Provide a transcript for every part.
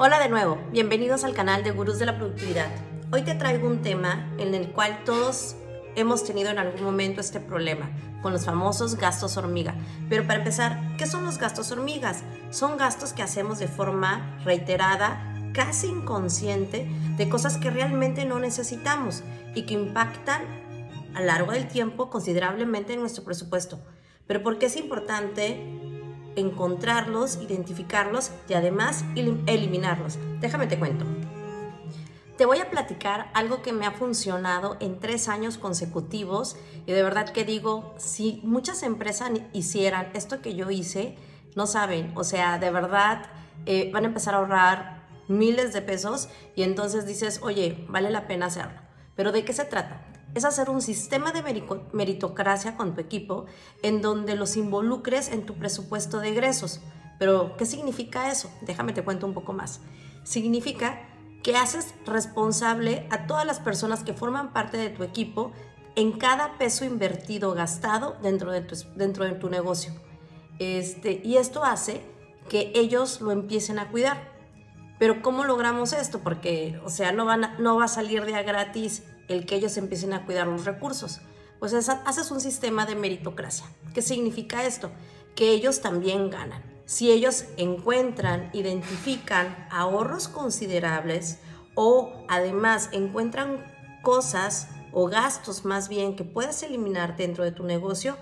Hola de nuevo, bienvenidos al canal de Gurús de la Productividad. Hoy te traigo un tema en el cual todos hemos tenido en algún momento este problema con los famosos gastos hormiga. Pero para empezar, ¿qué son los gastos hormigas? Son gastos que hacemos de forma reiterada, casi inconsciente, de cosas que realmente no necesitamos y que impactan a largo del tiempo considerablemente en nuestro presupuesto. Pero ¿por qué es importante encontrarlos, identificarlos y además eliminarlos. Déjame te cuento. Te voy a platicar algo que me ha funcionado en tres años consecutivos y de verdad que digo, si muchas empresas hicieran esto que yo hice, no saben, o sea, de verdad eh, van a empezar a ahorrar miles de pesos y entonces dices, oye, vale la pena hacerlo. Pero ¿de qué se trata? Es hacer un sistema de meritocracia con tu equipo en donde los involucres en tu presupuesto de egresos. Pero, ¿qué significa eso? Déjame te cuento un poco más. Significa que haces responsable a todas las personas que forman parte de tu equipo en cada peso invertido, gastado dentro de tu, negocio. Este, y esto hace que ellos lo empiecen a cuidar. Pero ¿cómo logramos esto? Porque, o sea, no, no va a salir de a gratis el que ellos empiecen a cuidar los recursos. Pues haces un sistema de meritocracia. ¿Qué significa esto? Que ellos también ganan. Si ellos encuentran, identifican ahorros considerables o además encuentran cosas o gastos más bien que puedas eliminar dentro de tu negocio,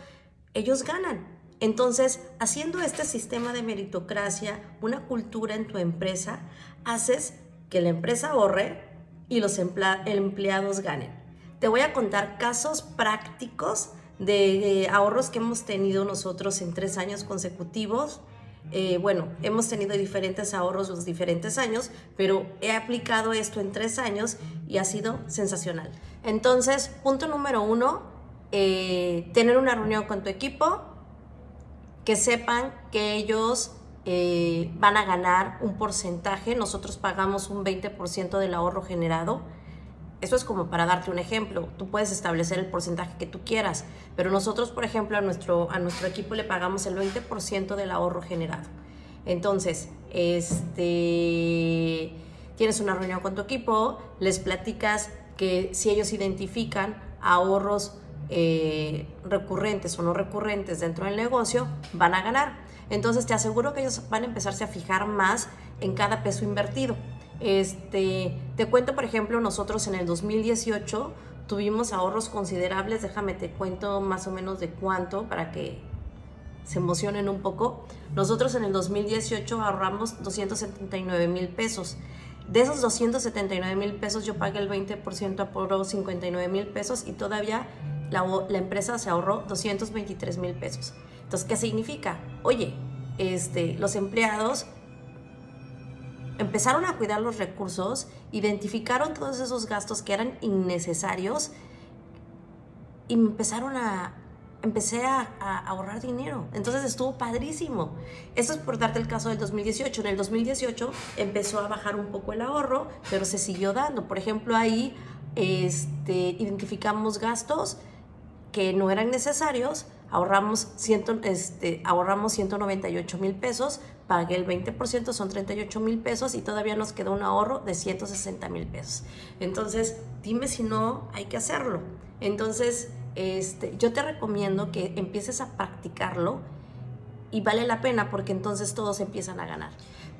ellos ganan. Entonces, haciendo este sistema de meritocracia, una cultura en tu empresa, haces que la empresa ahorre, y los empleados ganen. Te voy a contar casos prácticos de ahorros que hemos tenido nosotros en tres años consecutivos. Eh, bueno, hemos tenido diferentes ahorros los diferentes años, pero he aplicado esto en tres años y ha sido sensacional. Entonces, punto número uno, eh, tener una reunión con tu equipo, que sepan que ellos eh, van a ganar un porcentaje, nosotros pagamos un 20% del ahorro generado. Eso es como para darte un ejemplo. Tú puedes establecer el porcentaje que tú quieras, pero nosotros, por ejemplo, a nuestro, a nuestro equipo le pagamos el 20% del ahorro generado. Entonces, este, tienes una reunión con tu equipo, les platicas que si ellos identifican ahorros eh, recurrentes o no recurrentes dentro del negocio, van a ganar. Entonces te aseguro que ellos van a empezarse a fijar más en cada peso invertido. Este, te cuento, por ejemplo, nosotros en el 2018 tuvimos ahorros considerables, déjame te cuento más o menos de cuánto para que se emocionen un poco. Nosotros en el 2018 ahorramos 279 mil pesos. De esos 279 mil pesos yo pagué el 20% por 59 mil pesos y todavía la, empresa se ahorró 223 mil pesos. Entonces, ¿qué significa? Oye, este, los empleados empezaron a cuidar los recursos, identificaron todos esos gastos que eran innecesarios y empezaron a, empecé a, ahorrar dinero. Entonces estuvo padrísimo. Eso es por darte el caso del 2018. En el 2018 empezó a bajar un poco el ahorro, pero se siguió dando. Por ejemplo, ahí este, identificamos gastos que no eran necesarios, ahorramos, ciento, este, ahorramos 198 mil pesos, pagué el 20%, son 38 mil pesos y todavía nos quedó un ahorro de 160 mil pesos. Entonces, dime si no hay que hacerlo. Entonces, este, yo te recomiendo que empieces a practicarlo y vale la pena porque entonces todos empiezan a ganar.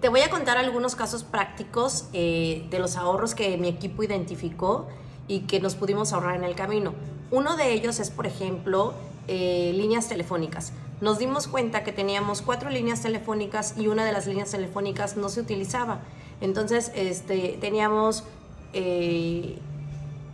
Te voy a contar algunos casos prácticos eh, de los ahorros que mi equipo identificó y que nos pudimos ahorrar en el camino. Uno de ellos es, por ejemplo, eh, líneas telefónicas. Nos dimos cuenta que teníamos cuatro líneas telefónicas y una de las líneas telefónicas no se utilizaba. Entonces, este, teníamos, eh,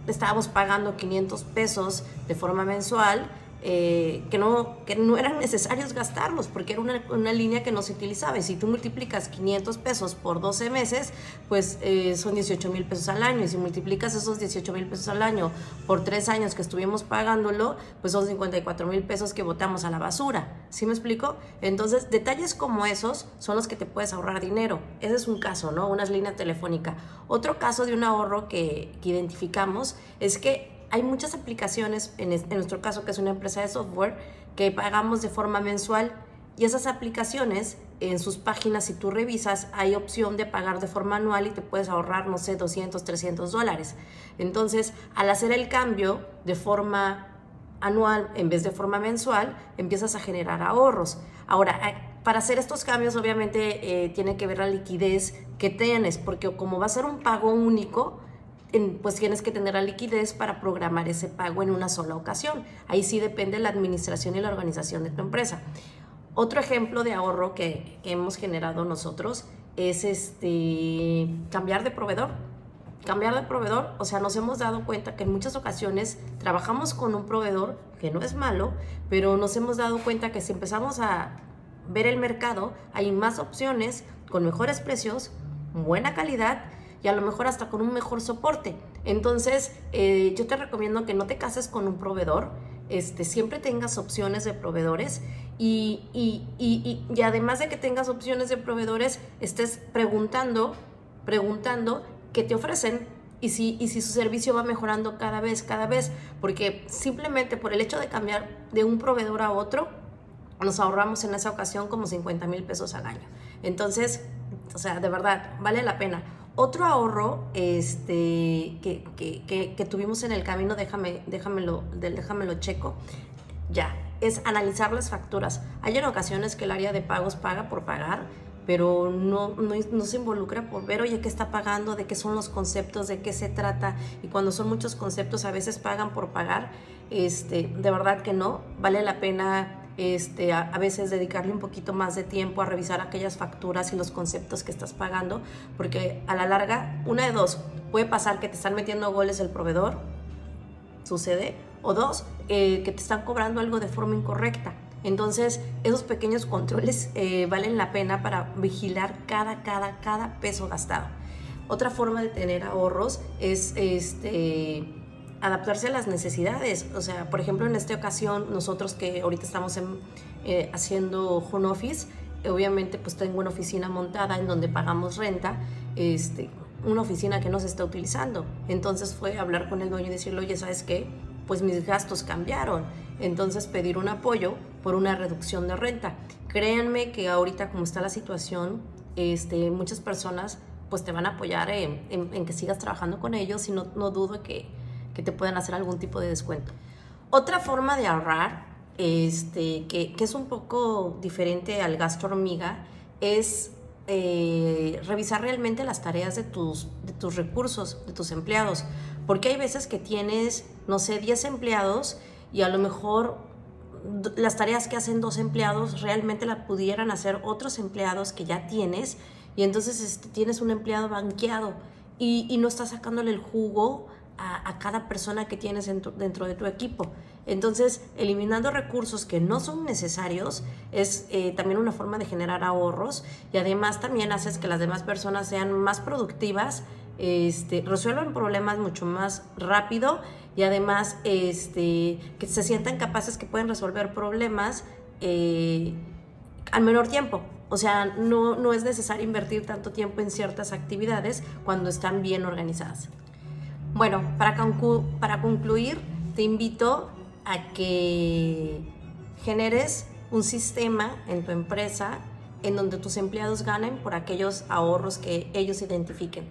estábamos pagando 500 pesos de forma mensual eh, que, no, que no eran necesarios gastarlos porque era una, una, línea que no se utilizaba. Y si tú multiplicas 500 pesos por 12 meses, pues eh, son 18 mil pesos al año. Y si multiplicas esos 18 mil pesos al año por 3 años que estuvimos pagándolo, pues son 54 mil pesos que botamos a la basura. ¿Sí me explico? Entonces, detalles como esos son los que te puedes ahorrar dinero. Ese es un caso, ¿no? Una línea telefónica. Otro caso de un ahorro que, que identificamos es que hay muchas aplicaciones, en, nuestro caso que es una empresa de software, que pagamos de forma mensual. Y esas aplicaciones, en sus páginas, si tú revisas, hay opción de pagar de forma anual y te puedes ahorrar, no sé, 200, 300 dólares. Entonces, al hacer el cambio de forma anual en vez de forma mensual, empiezas a generar ahorros. Ahora, eh, para hacer estos cambios, obviamente, eh, tiene que ver la liquidez que tienes, porque como va a ser un pago único, pues tienes que tener la liquidez para programar ese pago en una sola ocasión. Ahí sí depende la administración y la organización de tu empresa. Otro ejemplo de ahorro que, hemos generado nosotros es este, cambiar de proveedor. Cambiar de proveedor, o sea, nos hemos dado cuenta que en muchas ocasiones trabajamos con un proveedor que no es malo, pero nos hemos dado cuenta que si empezamos a ver el mercado, hay más opciones con mejores precios, buena calidad y a lo mejor hasta con un mejor soporte. Entonces, eh, yo te recomiendo que no te cases con un proveedor, este, siempre tengas opciones de proveedores y, y, y, y, además de que tengas opciones de proveedores, estés preguntando, preguntando qué te ofrecen y si, y si su servicio va mejorando cada vez, cada vez, porque simplemente por el hecho de cambiar de un proveedor a otro, nos ahorramos en esa ocasión como 50 mil pesos al año. Entonces, o sea, de verdad, vale la pena. Otro ahorro este, que, que, tuvimos en el camino, déjame, déjamelo, déjamelo checo, ya, es analizar las facturas. Hay en ocasiones que el área de pagos paga por pagar, pero no, no, no, se involucra por ver, oye, qué está pagando, de qué son los conceptos, de qué se trata. Y cuando son muchos conceptos, a veces pagan por pagar. Este, de verdad que no, vale la pena este, a, veces dedicarle un poquito más de tiempo a revisar aquellas facturas y los conceptos que estás pagando, porque a la larga, una de dos, puede pasar que te están metiendo goles el proveedor, sucede, o dos, eh, que te están cobrando algo de forma incorrecta. Entonces, esos pequeños controles eh, valen la pena para vigilar cada, cada, cada peso gastado. Otra forma de tener ahorros es este, adaptarse a las necesidades. O sea, por ejemplo, en esta ocasión, nosotros que ahorita estamos eh, haciendo home office, obviamente pues tengo una oficina montada en donde pagamos renta, este, una oficina que no se está utilizando. Entonces fue hablar con el dueño y decirle, oye, ¿sabes qué? Pues mis gastos cambiaron. Entonces pedir un apoyo por una reducción de renta. Créanme que ahorita como está la situación, este, muchas personas pues te van a apoyar en, en que sigas trabajando con ellos y no, no dudo que que te puedan hacer algún tipo de descuento. Otra forma de ahorrar, este, que, que es un poco diferente al gasto hormiga, es eh, revisar realmente las tareas de tus, de tus recursos, de tus empleados. Porque hay veces que tienes, no sé, 10 empleados y a lo mejor las tareas que hacen dos empleados realmente la pudieran hacer otros empleados que ya tienes y entonces este, tienes un empleado banqueado y, y no estás sacándole el jugo a, cada persona que tienes dentro, de tu equipo. Entonces, eliminando recursos que no son necesarios es eh, también una forma de generar ahorros y además también haces que las demás personas sean más productivas, este, resuelvan problemas mucho más rápido y además este, que se sientan capaces que pueden resolver problemas eh, al menor tiempo. O sea, no, no es necesario invertir tanto tiempo en ciertas actividades cuando están bien organizadas. Bueno, para, para concluir, te invito a que generes un sistema en tu empresa en donde tus empleados ganen por aquellos ahorros que ellos identifiquen.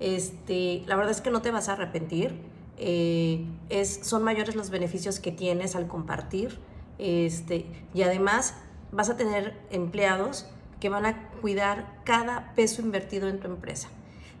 Este, la verdad es que no te vas a arrepentir. Eh, es, son mayores los beneficios que tienes al compartir. Este, y además vas a tener empleados que van a cuidar cada peso invertido en tu empresa.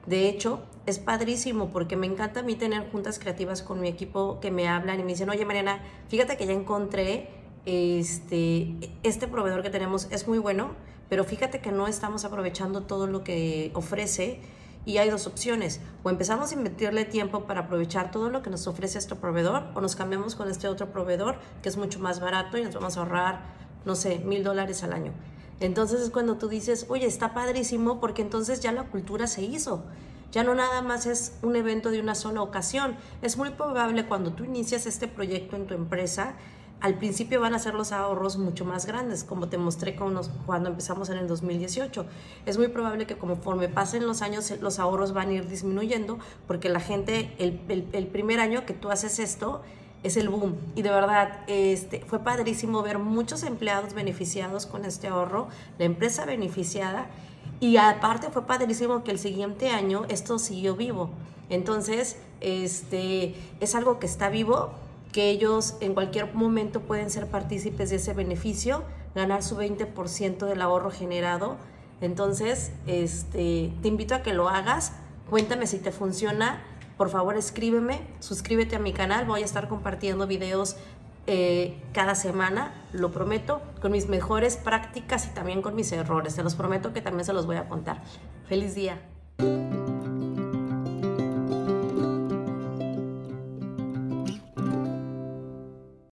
De hecho, es padrísimo porque me encanta a mí tener juntas creativas con mi equipo que me hablan y me dicen, oye Mariana, fíjate que ya encontré este, este proveedor que tenemos, es muy bueno, pero fíjate que no estamos aprovechando todo lo que ofrece y hay dos opciones. O empezamos a invertirle tiempo para aprovechar todo lo que nos ofrece este proveedor o nos cambiamos con este otro proveedor que es mucho más barato y nos vamos a ahorrar, no sé, mil dólares al año. Entonces es cuando tú dices, oye, está padrísimo porque entonces ya la cultura se hizo. Ya no nada más es un evento de una sola ocasión. Es muy probable cuando tú inicias este proyecto en tu empresa, al principio van a ser los ahorros mucho más grandes, como te mostré cuando empezamos en el 2018. Es muy probable que conforme pasen los años, los ahorros van a ir disminuyendo, porque la gente, el, el primer año que tú haces esto, es el boom. Y de verdad, este, fue padrísimo ver muchos empleados beneficiados con este ahorro, la empresa beneficiada. Y aparte fue padrísimo que el siguiente año esto siguió vivo. Entonces, este, es algo que está vivo, que ellos en cualquier momento pueden ser partícipes de ese beneficio, ganar su 20% del ahorro generado. Entonces, este, te invito a que lo hagas. Cuéntame si te funciona por favor escríbeme, suscríbete a mi canal, voy a estar compartiendo videos eh, cada semana, lo prometo, con mis mejores prácticas y también con mis errores. Se los prometo que también se los voy a contar. Feliz día.